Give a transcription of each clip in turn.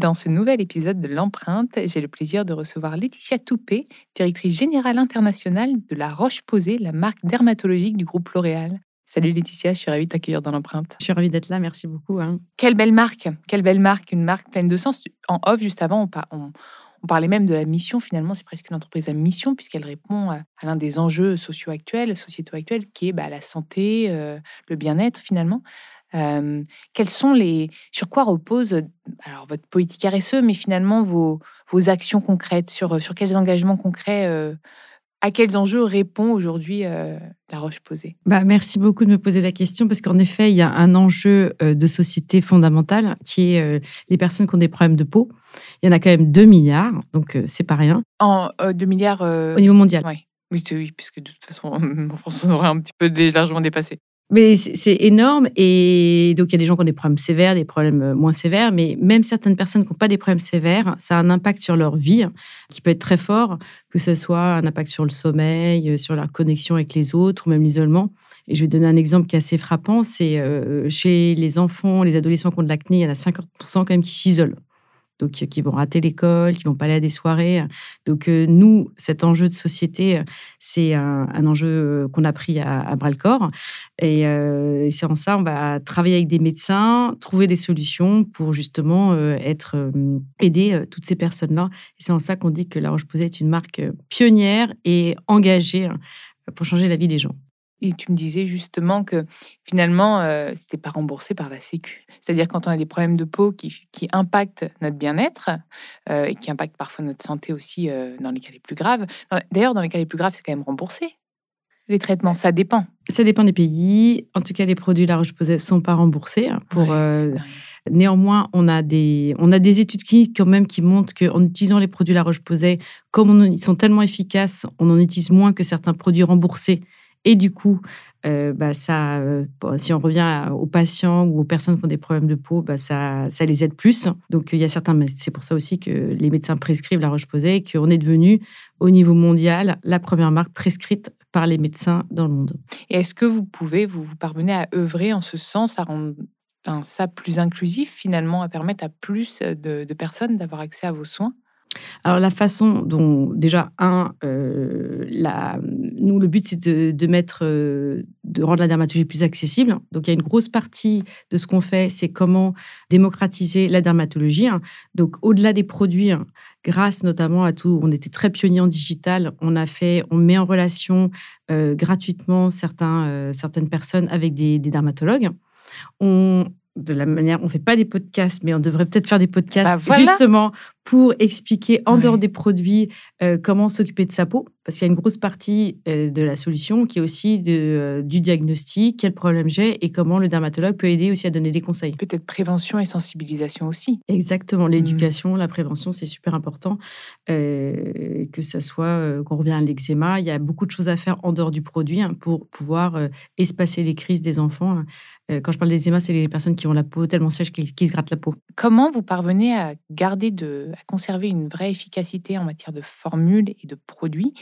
Dans ce nouvel épisode de l'empreinte, j'ai le plaisir de recevoir Laetitia Toupé, directrice générale internationale de La Roche-Posay, la marque dermatologique du groupe L'Oréal. Salut Laetitia, je suis ravie de t'accueillir dans l'empreinte. Je suis ravie d'être là, merci beaucoup. Hein. Quelle belle marque, quelle belle marque, une marque pleine de sens. En off, juste avant, on, parlait même de la mission. Finalement, c'est presque une entreprise à mission puisqu'elle répond à, l'un des enjeux sociaux actuels, sociétaux actuels, qui est bah, la santé, euh, le bien-être finalement. Euh, quels sont les, sur quoi repose alors votre politique RSE, mais finalement vos, vos actions concrètes? Sur, sur quels engagements concrets euh, à quels enjeux répond aujourd'hui euh, la Roche-Posay? Bah, Merci beaucoup de me poser la question parce qu'en effet, il y a un enjeu de société fondamental qui est les personnes qui ont des problèmes de peau. Il y en a quand même 2 milliards, donc c'est pas rien. En 2 milliards Au niveau mondial. Oui, oui, oui, puisque de toute façon, en France, on aurait un petit peu largement dépassé. Mais c'est énorme. Et donc, il y a des gens qui ont des problèmes sévères, des problèmes euh, moins sévères. Mais même certaines personnes qui n'ont pas des problèmes sévères, ça a un impact sur leur vie qui peut être très fort, que ce soit un impact sur le sommeil, euh, sur la connexion avec les autres ou même l'isolement. Et je vais donner un exemple qui est assez frappant. C'est euh, chez les enfants, les adolescents qui ont de l'acné, il y en a 50% quand même qui s'isolent donc qui vont rater l'école, qui vont pas aller à des soirées. Donc euh, nous, cet enjeu de société, c'est un, enjeu euh, qu'on a pris à, bras le corps. Et, euh, c'est en ça, on va travailler avec des médecins, trouver des solutions pour justement être aider toutes ces personnes-là. Et c'est en ça qu'on dit que La Roche-Posay est une marque pionnière et engagée pour changer la vie des gens. Et tu me disais justement que finalement, euh, c'était pas remboursé par la Sécu. C'est-à-dire quand on a des problèmes de peau qui, qui impactent notre bien-être euh, et qui impactent parfois notre santé aussi euh, dans les cas les plus graves. D'ailleurs, dans les cas les plus graves, c'est quand même remboursé. Les traitements, ça dépend. Ça dépend des pays. En tout cas, les produits La Roche-Posay sont pas remboursés. Hein, pour, néanmoins, on a, des, on a des études cliniques quand même qui montrent qu'en utilisant les produits La Roche-Posay, comme ils sont tellement efficaces, on en utilise moins que certains produits remboursés et du coup, euh, bah, ça, euh, si on revient aux patients ou aux personnes qui ont des problèmes de peau, bah, ça, ça les aide plus. Donc, il y a certains, c'est pour ça aussi que les médecins prescrivent la Roche-Posay, qu'on est devenu, au niveau mondial, la première marque prescrite par les médecins dans le monde. Et est-ce que vous pouvez, vous, parvenez à œuvrer en ce sens, à rendre ça plus inclusif, finalement, à permettre à plus de, de personnes d'avoir accès à vos soins? Alors la façon dont déjà un, euh, nous le but c'est de, mettre, euh, de rendre la dermatologie plus accessible. Donc il y a une grosse partie de ce qu'on fait, c'est comment démocratiser la dermatologie. Donc au-delà des produits, grâce notamment à tout, on était très pionniers en digital. On a fait, on met en relation euh, gratuitement certains, certaines personnes avec des, des dermatologues. On de la manière, on fait pas des podcasts, mais on devrait peut-être faire des podcasts bah, justement pour expliquer en dehors des produits euh, comment s'occuper de sa peau, parce qu'il y a une grosse partie euh, de la solution qui est aussi de, euh, du diagnostic, quel problème j'ai et comment le dermatologue peut aider aussi à donner des conseils. Peut-être prévention et sensibilisation aussi. Exactement, mmh. l'éducation, la prévention, c'est super important. que ça soit qu'on revient à l'eczéma, il y a beaucoup de choses à faire en dehors du produit hein, pour pouvoir espacer les crises des enfants. Hein. Quand je parle d'eczéma, c'est les personnes qui ont la peau tellement sèche qu'ils se grattent la peau. Comment vous parvenez à garder de, à conserver une vraie efficacité en matière de formules et de produits,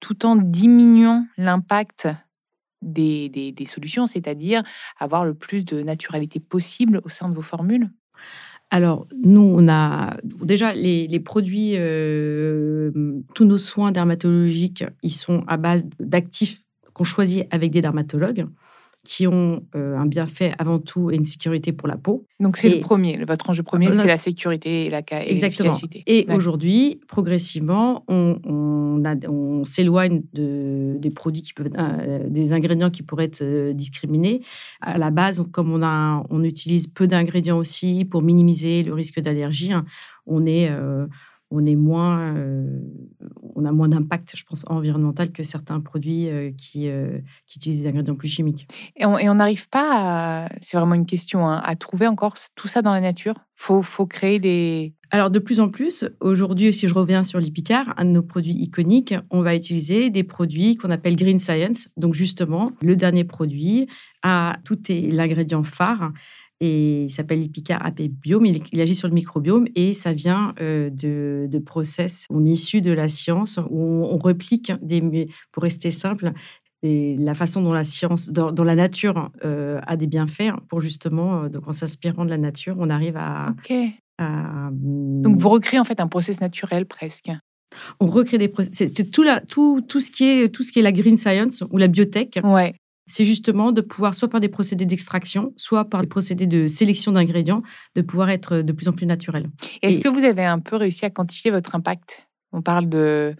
tout en diminuant l'impact des, des, solutions, c'est-à-dire avoir le plus de naturalité possible au sein de vos formules? Alors, nous, on a déjà les, produits, euh, tous nos soins dermatologiques, ils sont à base d'actifs qu'on choisit avec des dermatologues qui ont euh, un bienfait avant tout et une sécurité pour la peau. Donc c'est le premier, votre enjeu premier, c'est la sécurité et la Exactement. Et aujourd'hui, progressivement, on, on, s'éloigne de, des produits qui peuvent, euh, des ingrédients qui pourraient être euh, discriminés. À la base, comme on, a, on utilise peu d'ingrédients aussi pour minimiser le risque d'allergie, hein, on est on est moins, on a moins d'impact, je pense, environnemental que certains produits qui, qui utilisent des ingrédients plus chimiques. Et on n'arrive pas, c'est vraiment une question, hein, à trouver encore tout ça dans la nature? Faut, faut créer des. Alors de plus en plus, aujourd'hui, si je reviens sur l'Ipicar, un de nos produits iconiques, on va utiliser des produits qu'on appelle Green Science. Donc justement, le dernier produit a tout l'ingrédient phare et il s'appelle l'Ipicar AP Biome. Il, agit sur le microbiome et ça vient euh, de, de, process on issus de la science où on, réplique, des, pour rester simple, et la façon dont la science, dans, la nature euh, a des bienfaits pour justement, euh, donc en s'inspirant de la nature, on arrive à, Donc vous recréez en fait un process naturel presque. On recrée des process. C'est tout, tout, tout, ce qui est, tout ce qui est la green science ou la biotech. Ouais c'est justement de pouvoir, soit par des procédés d'extraction, soit par des procédés de sélection d'ingrédients, de pouvoir être de plus en plus naturel. Est-ce que vous avez un peu réussi à quantifier votre impact? On parle de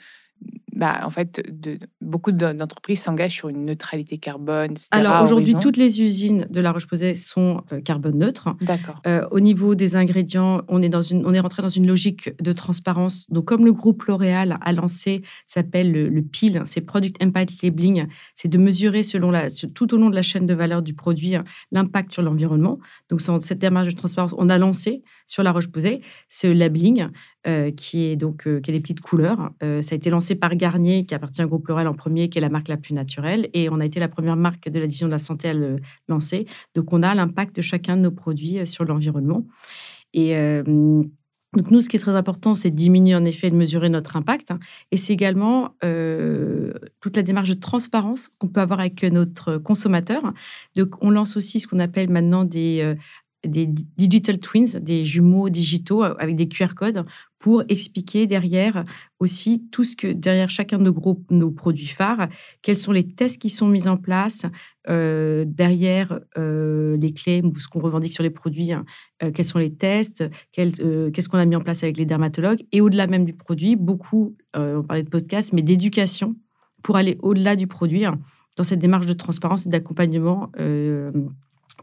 bah, en fait, de, beaucoup d'entreprises s'engagent sur une neutralité carbone. Etc., Alors aujourd'hui, toutes les usines de La Roche-Posay sont euh, carbone neutres. D'accord. Euh, au niveau des ingrédients, on est dans une, on est rentré dans une logique de transparence. Donc comme le groupe L'Oréal a lancé, s'appelle le, PIL, c'est Product Impact Labeling, c'est de mesurer selon la, tout au long de la chaîne de valeur du produit l'impact sur l'environnement. Donc cette démarche de transparence, on a lancé sur La Roche-Posay ce labeling euh, qui est donc qui a des petites couleurs. ça a été lancé par Garnier, qui appartient au groupe L'Oréal en premier, qui est la marque la plus naturelle. Et on a été la première marque de la division de la santé à le lancer. Donc, on a l'impact de chacun de nos produits euh, sur l'environnement. Et euh, donc, nous, ce qui est très important, c'est de diminuer en effet de mesurer notre impact. Et c'est également euh, toute la démarche de transparence qu'on peut avoir avec notre consommateur. Donc, on lance aussi ce qu'on appelle maintenant des des digital twins, des jumeaux digitaux avec des QR codes pour expliquer derrière aussi tout ce que derrière chacun de nos, nos produits phares, quels sont les tests qui sont mis en place euh, derrière euh, les clés ou ce qu'on revendique sur les produits, hein, euh, quels sont les tests, qu'est-ce qu'on a mis en place avec les dermatologues. Et au-delà même du produit, beaucoup, on parlait de podcast, mais d'éducation pour aller au-delà du produit hein, dans cette démarche de transparence et d'accompagnement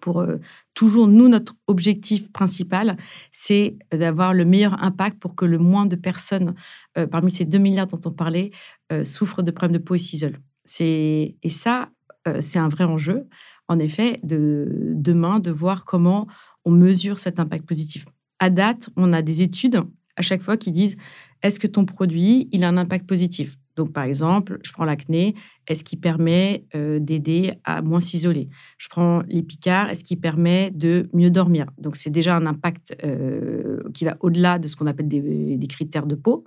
pour euh, toujours, nous, notre objectif principal, c'est d'avoir le meilleur impact pour que le moins de personnes, euh, parmi ces 2 milliards dont on parlait, euh, souffrent de problèmes de peau et s'isolent. Et ça, c'est un vrai enjeu, en effet, de demain, de voir comment on mesure cet impact positif. À date, on a des études à chaque fois qui disent est-ce que ton produit, il a un impact positif? Donc, par exemple, je prends l'acné, est-ce qui permet euh, d'aider à moins s'isoler? Je prends l'épicard, est-ce qui permet de mieux dormir? Donc, c'est déjà un impact euh, qui va au-delà de ce qu'on appelle des, critères de peau.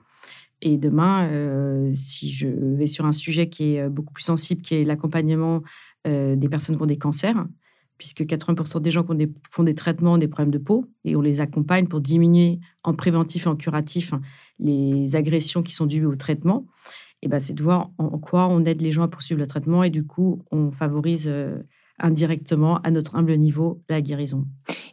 Et demain, euh, si je vais sur un sujet qui est beaucoup plus sensible, qui est l'accompagnement des personnes qui ont des cancers, puisque 80% des gens qui font des traitements des problèmes de peau, et on les accompagne pour diminuer en préventif et en curatif les agressions qui sont dues au traitement. Ben, c'est de voir en, quoi on aide les gens à poursuivre le traitement et du coup, on favorise euh, indirectement, à notre humble niveau, la guérison.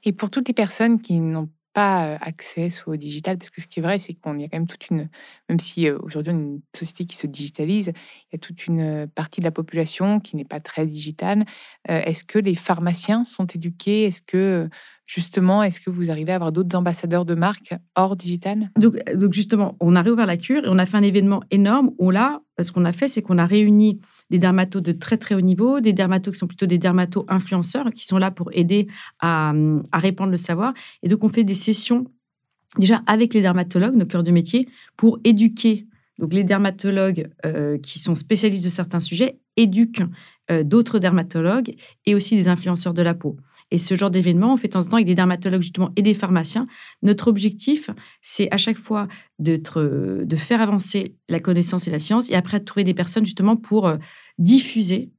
Et pour toutes les personnes qui n'ont pas euh, accès au digital, parce que ce qui est vrai, c'est qu'on y a quand même toute une, même si euh, aujourd'hui on est une société qui se digitalise, il y a toute une partie de la population qui n'est pas très digitale. Est-ce que les pharmaciens sont éduqués? Est-ce que justement, est-ce que vous arrivez à avoir d'autres ambassadeurs de marque hors digital? Donc, donc, justement, on a réouvert la cure et on a fait un événement énorme où là, ce qu'on a fait, c'est qu'on a réuni des dermatos de très très haut niveau, des dermatos qui sont plutôt des dermatos influenceurs, qui sont là pour aider à, à répandre le savoir. Et donc, on fait des sessions déjà avec les dermatologues, nos cœurs de métier, pour éduquer. Donc, les dermatologues euh, qui sont spécialistes de certains sujets éduquent euh, d'autres dermatologues et aussi des influenceurs de la peau. Et ce genre d'événement, on fait de temps en temps avec des dermatologues justement et des pharmaciens. Notre objectif, c'est à chaque fois de faire avancer la connaissance et la science et après de trouver des personnes justement pour euh, diffuser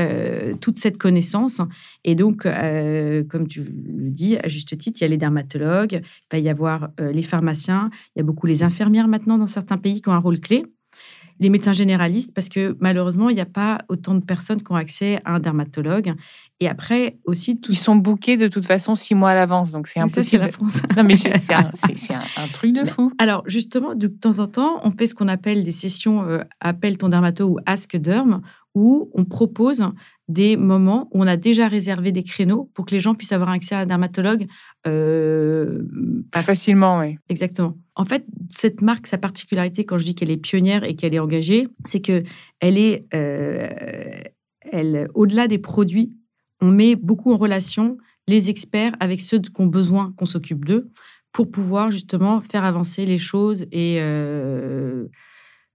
euh, toute cette connaissance. Et donc, euh, comme tu le dis, à juste titre, il y a les dermatologues, il va y avoir les pharmaciens, il y a beaucoup les infirmières maintenant dans certains pays qui ont un rôle clé les médecins généralistes, parce que malheureusement, il n'y a pas autant de personnes qui ont accès à un dermatologue. Et après, aussi... Ils sont bookés de toute façon six mois à l'avance, donc c'est impossible. c'est la France. non, mais c'est un, truc de fou. Alors, justement, de temps en temps, on fait ce qu'on appelle des sessions euh, Appelle ton dermato ou Ask Derm, où on propose des moments où on a déjà réservé des créneaux pour que les gens puissent avoir accès à un dermatologue. Euh, facilement, oui. Exactement. En fait, cette marque, sa particularité, quand je dis qu'elle est pionnière et qu'elle est engagée, c'est que elle est, euh, elle, au-delà des produits, on met beaucoup en relation les experts avec ceux qui ont besoin qu'on s'occupe d'eux pour pouvoir justement faire avancer les choses et euh,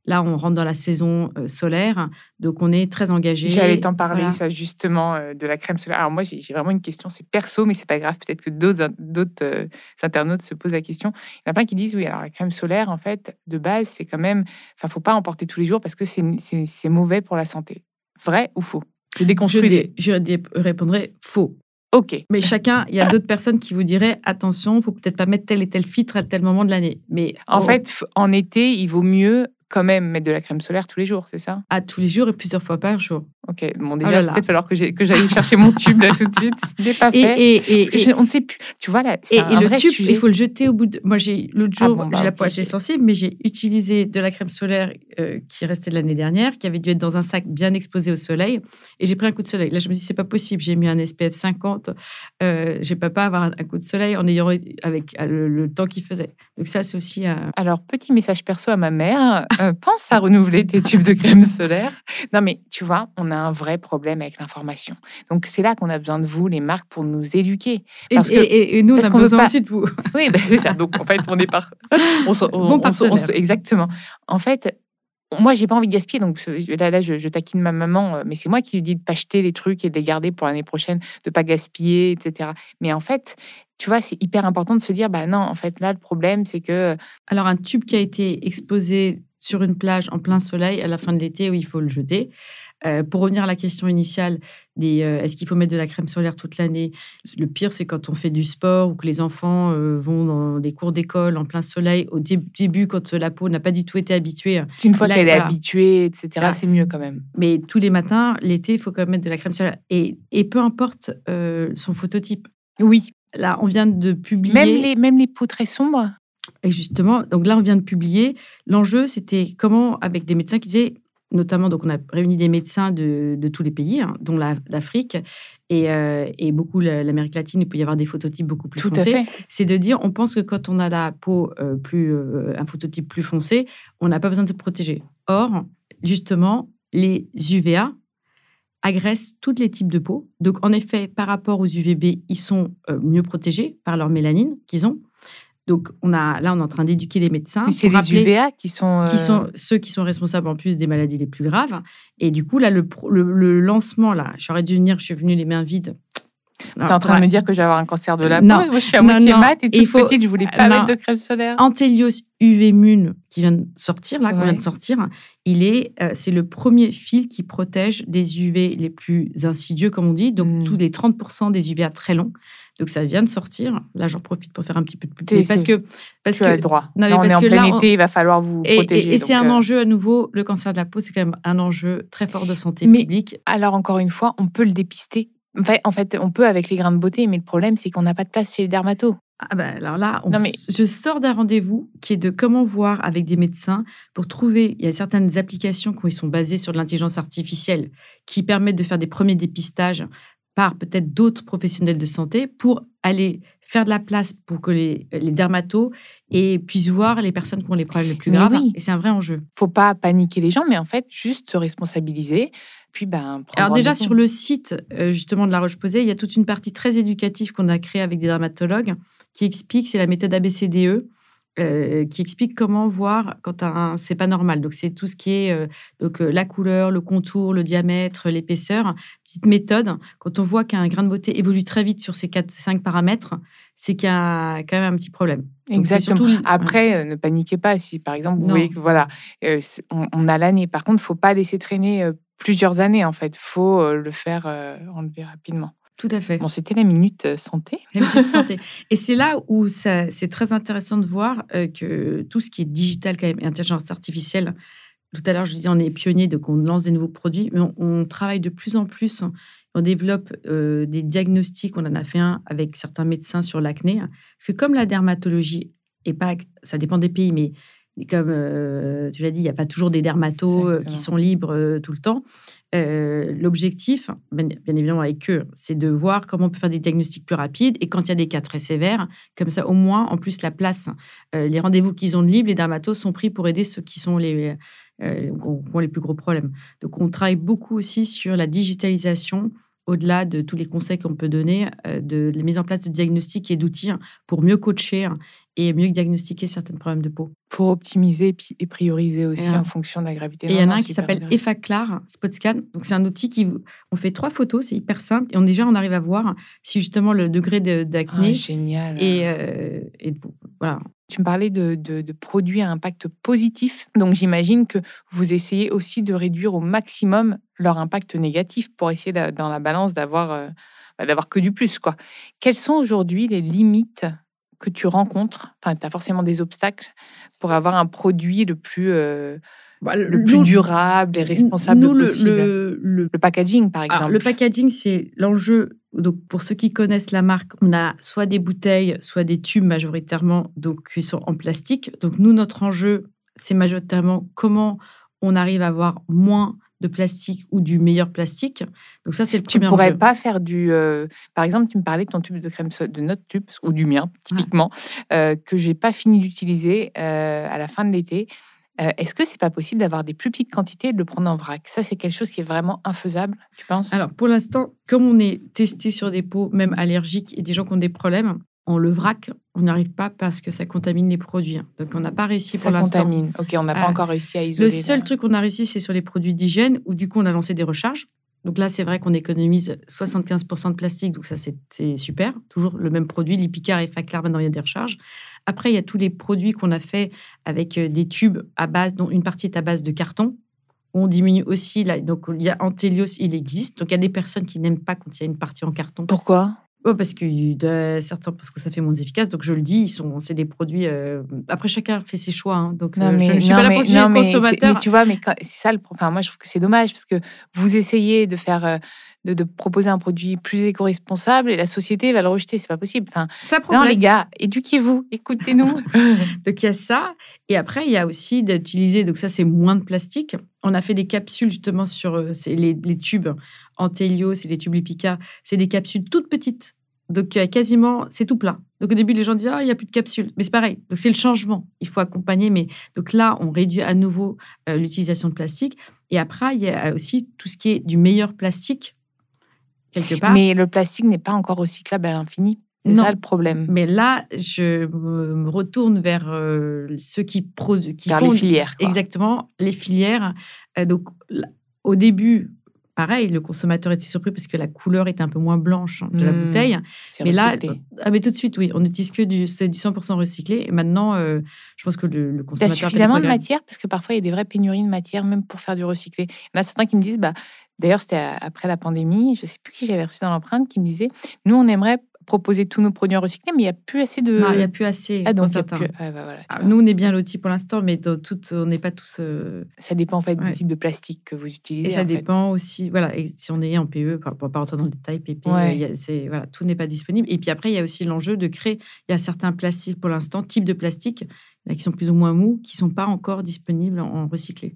Là, on rentre dans la saison euh, solaire, donc on est très engagé. J'allais t'en parler, ça justement, euh, de la crème solaire. Alors moi, j'ai vraiment une question, c'est perso, mais c'est pas grave. Peut-être que d'autres euh, internautes se posent la question. Il y en a plein qui disent oui, alors la crème solaire, en fait, de base, c'est quand même, enfin, faut pas en porter tous les jours parce que c'est mauvais pour la santé. Vrai ou faux? Je déconstruis. Je, je répondrai faux. OK. Mais chacun, il y a d'autres personnes qui vous diraient attention, il faut peut-être pas mettre tel et tel filtre à tel moment de l'année. Mais en fait, en été, il vaut mieux quand même mettre de la crème solaire tous les jours, c'est ça? À tous les jours et plusieurs fois par jour. Ok, bon, déjà, oh peut-être falloir que j'aille chercher mon tube là tout de suite. Ce n'est pas fait. Et, parce que on ne sait plus. Tu vois, là, et, un le tube, il faut le jeter au bout de. Moi, j'ai l'autre ah jour, j'ai bah, la poche sensible, mais j'ai utilisé de la crème solaire euh, qui restait de l'année dernière, qui avait dû être dans un sac bien exposé au soleil. Et j'ai pris un coup de soleil. Là, je me dis, c'est pas possible. J'ai mis un SPF 50. Euh, je ne peux pas avoir un, coup de soleil en ayant avec le, temps qu'il faisait. Donc, ça, c'est aussi. Euh, Alors, petit message perso à ma mère. pense à renouveler tes tubes de crème solaire. Non, mais tu vois, on a un vrai problème avec l'information. Donc, c'est là qu'on a besoin de vous, les marques, pour nous éduquer. Parce et, que, et, nous, on a besoin aussi de vous. Oui, ben, c'est ça. Donc, en fait, on est par... on, bon exactement. En fait, moi, j'ai pas envie de gaspiller, donc là, là je, taquine ma maman, euh, mais c'est moi qui lui dis de pas acheter les trucs et de les garder pour l'année prochaine, de pas gaspiller, etc. Mais en fait, tu vois, c'est hyper important de se dire, bah non, en fait, là, le problème, c'est que. Alors, un tube qui a été exposé sur une plage en plein soleil à la fin de l'été où il faut le jeter. Euh, pour revenir à la question initiale, euh, est-ce qu'il faut mettre de la crème solaire toute l'année? Le pire, c'est quand on fait du sport ou que les enfants euh, vont dans des cours d'école en plein soleil. Au début, quand la peau n'a pas du tout été habituée. Une fois qu'elle est habituée, etc., c'est mieux quand même. Mais tous les matins, l'été, il faut quand même mettre de la crème solaire. Et, et peu importe son phototype. Oui. Là, on vient de publier. Même les, même les peaux très sombres? Et justement, donc là, on vient de publier. L'enjeu, c'était comment, avec des médecins qui disaient, notamment, donc on a réuni des médecins de, tous les pays, hein, dont l'Afrique et, euh, et, beaucoup l'Amérique latine, il peut y avoir des phototypes beaucoup plus foncés. C'est de dire, on pense que quand on a la peau euh, plus, euh, un phototype plus foncé, on n'a pas besoin de se protéger. Or, justement, les UVA agressent tous les types de peau. Donc, en effet, par rapport aux UVB, ils sont mieux protégés par leur mélanine qu'ils ont. Donc, on a, là, on est en train d'éduquer les médecins. Mais c'est les UVA qui sont, qui sont euh, ceux qui sont responsables en plus des maladies les plus graves. Et du coup, là, le, le, lancement, là, j'aurais dû venir, je suis venue les mains vides. Tu es en train de me dire que je vais avoir un cancer de la peau Moi, je suis à moitié mat et toute faut, petite, je voulais pas mettre de crème solaire. Antelios UV Mune, qui vient de sortir, là, qu'on vient de sortir, il est, euh, c'est le premier fil qui protège des UV les plus insidieux, comme on dit, donc hmm. tous les 30% des UVA très longs. Donc ça vient de sortir. Là, j'en profite pour faire un petit peu de pub. Parce que parce tu que as le droit. Non, on est en plein été, il va falloir vous protéger. Et, c'est un euh, enjeu à nouveau. Le cancer de la peau, c'est quand même un enjeu très fort de santé publique. Alors encore une fois, on peut le dépister. En fait, on peut avec les grains de beauté, mais le problème, c'est qu'on n'a pas de place chez les dermatos. Ah ben alors là, je sors d'un rendez-vous qui est de comment voir avec des médecins pour trouver. Il y a certaines applications qui sont basées sur l'intelligence artificielle qui permettent de faire des premiers dépistages par peut-être d'autres professionnels de santé pour aller faire de la place pour que les, les dermatos et puissent voir les personnes qui ont les problèmes les plus graves. Et c'est un vrai enjeu. faut pas paniquer les gens, mais en fait, juste se responsabiliser. Puis, ben, Alors déjà, sur le site euh, justement de La Roche-Posay, il y a toute une partie très éducative qu'on a créée avec des dermatologues qui explique, c'est la méthode ABCDE, euh, qui explique comment voir quand un c'est pas normal. Donc c'est tout ce qui est euh, donc euh, la couleur, le contour, le diamètre, l'épaisseur. Petite méthode. Quand on voit qu'un grain de beauté évolue très vite sur ces quatre cinq paramètres, c'est qu'il y a quand même un petit problème. Exactement. Après, ne paniquez pas si par exemple vous voyez que voilà, on, a l'année. Par contre, faut pas laisser traîner plusieurs années en fait. Faut le faire enlever rapidement. Tout à fait. Bon, c'était la minute euh, santé. La minute santé. Et c'est là où c'est très intéressant de voir euh, que tout ce qui est digital quand même, et intelligence artificielle, tout à l'heure je disais on est pionnier, donc on lance des nouveaux produits, mais on, travaille de plus en plus, on développe euh, des diagnostics, on en a fait un avec certains médecins sur l'acné, parce que comme la dermatologie, et pas, ça dépend des pays, mais comme tu l'as dit, il n'y a pas toujours des dermatos qui sont libres tout le temps. L'objectif, bien, évidemment avec eux, c'est de voir comment on peut faire des diagnostics plus rapides. Et quand il y a des cas très sévères, comme ça, au moins, en plus, la place, les rendez-vous qu'ils ont de libre, les dermatos sont pris pour aider ceux qui sont les, ont les plus gros problèmes. Donc, on travaille beaucoup aussi sur la digitalisation au-delà de tous les conseils qu'on peut donner, euh, de la mise en place de diagnostics et d'outils pour mieux coacher et mieux diagnostiquer certains problèmes de peau. Pour optimiser et prioriser aussi en fonction de la gravité. Et il y en a un qui s'appelle EFACLAR Spot Scan. Donc, c'est un outil qui. On fait trois photos, c'est hyper simple. Et on, déjà, on arrive à voir si justement le degré d'acné. Ah, génial. Et, euh, et voilà. Tu me parlais de, de, produits à impact positif. Donc, j'imagine que vous essayez aussi de réduire au maximum leur impact négatif pour essayer, dans la balance, d'avoir. Euh, bah, d'avoir que du plus. Quoi. Quelles sont aujourd'hui les limites que tu rencontres Enfin, tu as forcément des obstacles pour avoir un produit le plus, euh, bah, le, plus durable et responsable nous, possible. Le, le, packaging, par exemple. le packaging, c'est l'enjeu. Donc, pour ceux qui connaissent la marque, on a soit des bouteilles, soit des tubes majoritairement, donc qui sont en plastique. Donc, nous, notre enjeu, c'est majoritairement comment on arrive à avoir moins de plastique ou du meilleur plastique. Donc ça, c'est le tu premier Tu ne pourrais pas faire du... Euh, par exemple, tu me parlais de ton tube de crème de notre tube, ou du mien, typiquement, euh, que je n'ai pas fini d'utiliser euh, à la fin de l'été. Est-ce que c'est pas possible d'avoir des plus petites quantités et de le prendre en vrac? Ça, c'est quelque chose qui est vraiment infaisable, tu penses? Alors, pour l'instant, comme on est testé sur des peaux, même allergiques, et des gens qui ont des problèmes, on le vrac, on n'arrive pas parce que ça contamine les produits. Donc, on n'a pas réussi pour l'instant. Ça contamine. Ok, on n'a pas encore réussi à isoler. Le seul truc qu'on a réussi, c'est sur les produits d'hygiène, où du coup, on a lancé des recharges. Donc là, c'est vrai qu'on économise 75% de plastique, donc ça, c'est super. Toujours le même produit, l'Ipicard et Faclar, maintenant, il y a des recharges. Après, il y a tous les produits qu'on a fait avec euh, des tubes à base, dont une partie est à base de carton. On diminue aussi, là, donc il y a Antelios, il existe. Donc il y a des personnes qui n'aiment pas quand il y a une partie en carton. Pourquoi? Parce que certains parce que ça fait moins efficace. Donc je le dis, ils sont, c'est des produits. Euh, après chacun fait ses choix. Hein, donc euh, je ne suis pas là pour le consommateur. Mais tu vois, mais c'est ça le. Enfin, moi je trouve que c'est dommage parce que vous essayez de faire. Euh, de, proposer un produit plus éco-responsable et la société va le rejeter. C'est pas possible. Enfin, ça non, les gars, éduquez-vous, écoutez-nous. donc il y a ça. Et après, il y a aussi d'utiliser, donc ça, c'est moins de plastique. On a fait des capsules justement sur les, les, tubes Antelios et les tubes Lipica. C'est des capsules toutes petites donc, quasiment, c'est tout plat. Donc, au début, les gens disent Ah, il n'y a plus de capsules. Mais c'est pareil. Donc, c'est le changement. Il faut accompagner. Mais donc là, on réduit à nouveau euh, l'utilisation de plastique. Et après, il y a aussi tout ce qui est du meilleur plastique, quelque part. Mais le plastique n'est pas encore recyclable à l'infini. C'est ça le problème. Mais là, je me retourne vers euh, ceux qui produisent. Vers les filières. Exactement, les filières. Euh, donc, au début, pareil, le consommateur était surpris parce que la couleur était un peu moins blanche de la mmh, bouteille. Mais là, ah, mais tout de suite, oui, on n'utilise que du, du 100% recyclé. Et maintenant, euh, je pense que le, le consommateur. Il y a suffisamment de matière? Parce que parfois, il y a des vraies pénuries de matière, même pour faire du recyclé. Il y en a certains qui me disent, bah, d'ailleurs, c'était après la pandémie, je ne sais plus qui j'avais reçu dans l'empreinte, qui me disait, nous, on aimerait proposer tous nos produits en recyclé, mais il n'y a plus assez de. Non, il n'y a plus assez. Ah, donc plus... Ah, bah, voilà, ah, nous, on est bien lotis pour l'instant, mais dans tout, on n'est pas tous. Euh, ça dépend en fait du type de plastique que vous utilisez. Et ça dépend aussi, voilà, et si on est en PE, pour ne pas rentrer dans le détail, PP, euh, voilà, tout n'est pas disponible. Et puis après, il y a aussi l'enjeu de créer. Il y a certains plastiques pour l'instant, types de plastiques, qui sont plus ou moins mous, qui ne sont pas encore disponibles en, recyclé.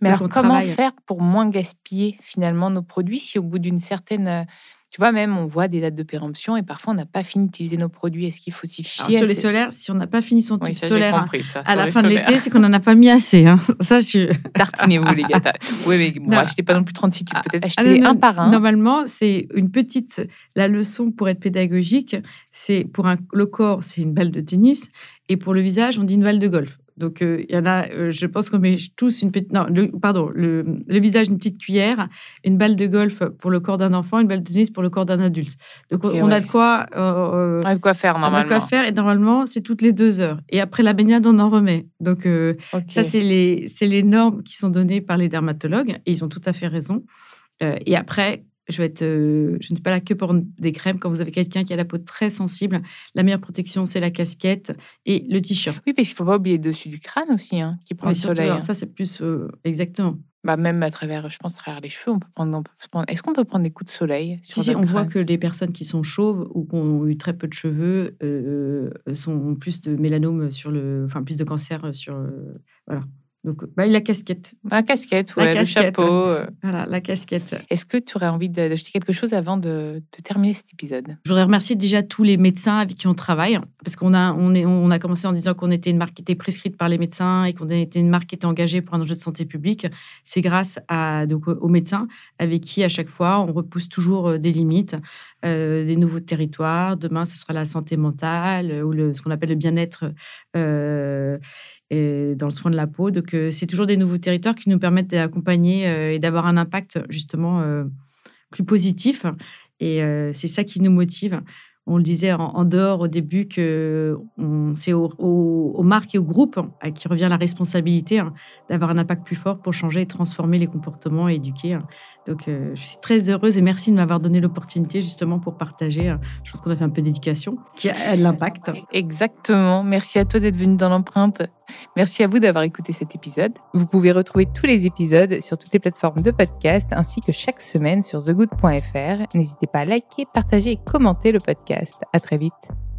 Mais alors, comment faire pour moins gaspiller finalement nos produits si au bout d'une certaine euh, tu vois, même, on voit des dates de péremption et parfois, on n'a pas fini d'utiliser nos produits. Est-ce qu'il faut s'y fier Sur les solaires, si on n'a pas fini son tube solaire à la fin de l'été, c'est qu'on n'en a pas mis assez. Hein. Ça, je... Tartinez-vous, les gars. Oui, mais bon, achetez pas non plus 36 tubes. Ah, Peut-être ah, acheter un par un. Normalement, c'est une petite... La leçon pour être pédagogique, c'est pour un... le corps, c'est une balle de tennis. Et pour le visage, on dit une balle de golf. Donc, euh, il y en a, euh, je pense qu'on met tous une petite. Non, pardon, le, visage, une petite cuillère, une balle de golf pour le corps d'un enfant, une balle de tennis pour le corps d'un adulte. Donc, on, a de quoi. Euh, on a de quoi faire, normalement. On a de quoi faire, et normalement, c'est toutes les deux heures. Et après la baignade, on en remet. Donc, ça, c'est les, les normes qui sont données par les dermatologues, et ils ont tout à fait raison. et après, je, vais être, euh, je ne suis pas là que pour des crèmes. Quand vous avez quelqu'un qui a la peau très sensible, la meilleure protection, c'est la casquette et le t-shirt. Oui, parce qu'il ne faut pas oublier le dessus du crâne aussi, hein, qui prend le soleil. ça, c'est plus euh, exactement. Bah, même à travers, je pense, à travers les cheveux, on peut prendre. Est-ce qu'on peut prendre des coups de soleil Si, sur si, on voit que les personnes qui sont chauves ou qui ont eu très peu de cheveux euh, sont ont plus de mélanome sur le, enfin plus de cancer sur, euh, voilà. Donc bah, la casquette, La casquette, La ouais, le casquette. chapeau. euh. voilà la casquette. Est-ce que tu aurais envie de- d'ajouter quelque chose avant de, de terminer cet épisode? Je voudrais remercier déjà tous les médecins avec qui on travaille, parce qu'on a, on est, on a commencé en disant qu'on était une marque qui était prescrite par les médecins et qu'on était une marque qui était engagée pour un enjeu de santé publique. C'est grâce à, donc, aux médecins avec qui, à chaque fois, on repousse toujours euh, des limites, euh, des nouveaux territoires. Demain, ce sera la santé mentale ou le, ce qu'on appelle le bien-être euh, dans le soin de la peau. Donc, euh, c'est toujours des nouveaux territoires qui nous permettent d'accompagner euh, et d'avoir un impact, justement, euh, plus positif. Et c'est ça qui nous motive. On le disait en, dehors au début que c'est aux, aux- marques et aux groupes à qui revient la responsabilité hein, d'avoir un impact plus fort pour changer et transformer les comportements et éduquer. Donc, euh, je suis très heureuse et merci de m'avoir donné l'opportunité justement pour partager. euh, Je pense qu'on a fait un peu d'éducation qui a de l'impact. Exactement. Merci à toi d'être venu dans l'empreinte. Merci à vous d'avoir écouté cet épisode. Vous pouvez retrouver tous les épisodes sur toutes les plateformes de podcast ainsi que chaque semaine sur thegood.fr. N'hésitez pas à liker, partager et commenter le podcast. À très vite.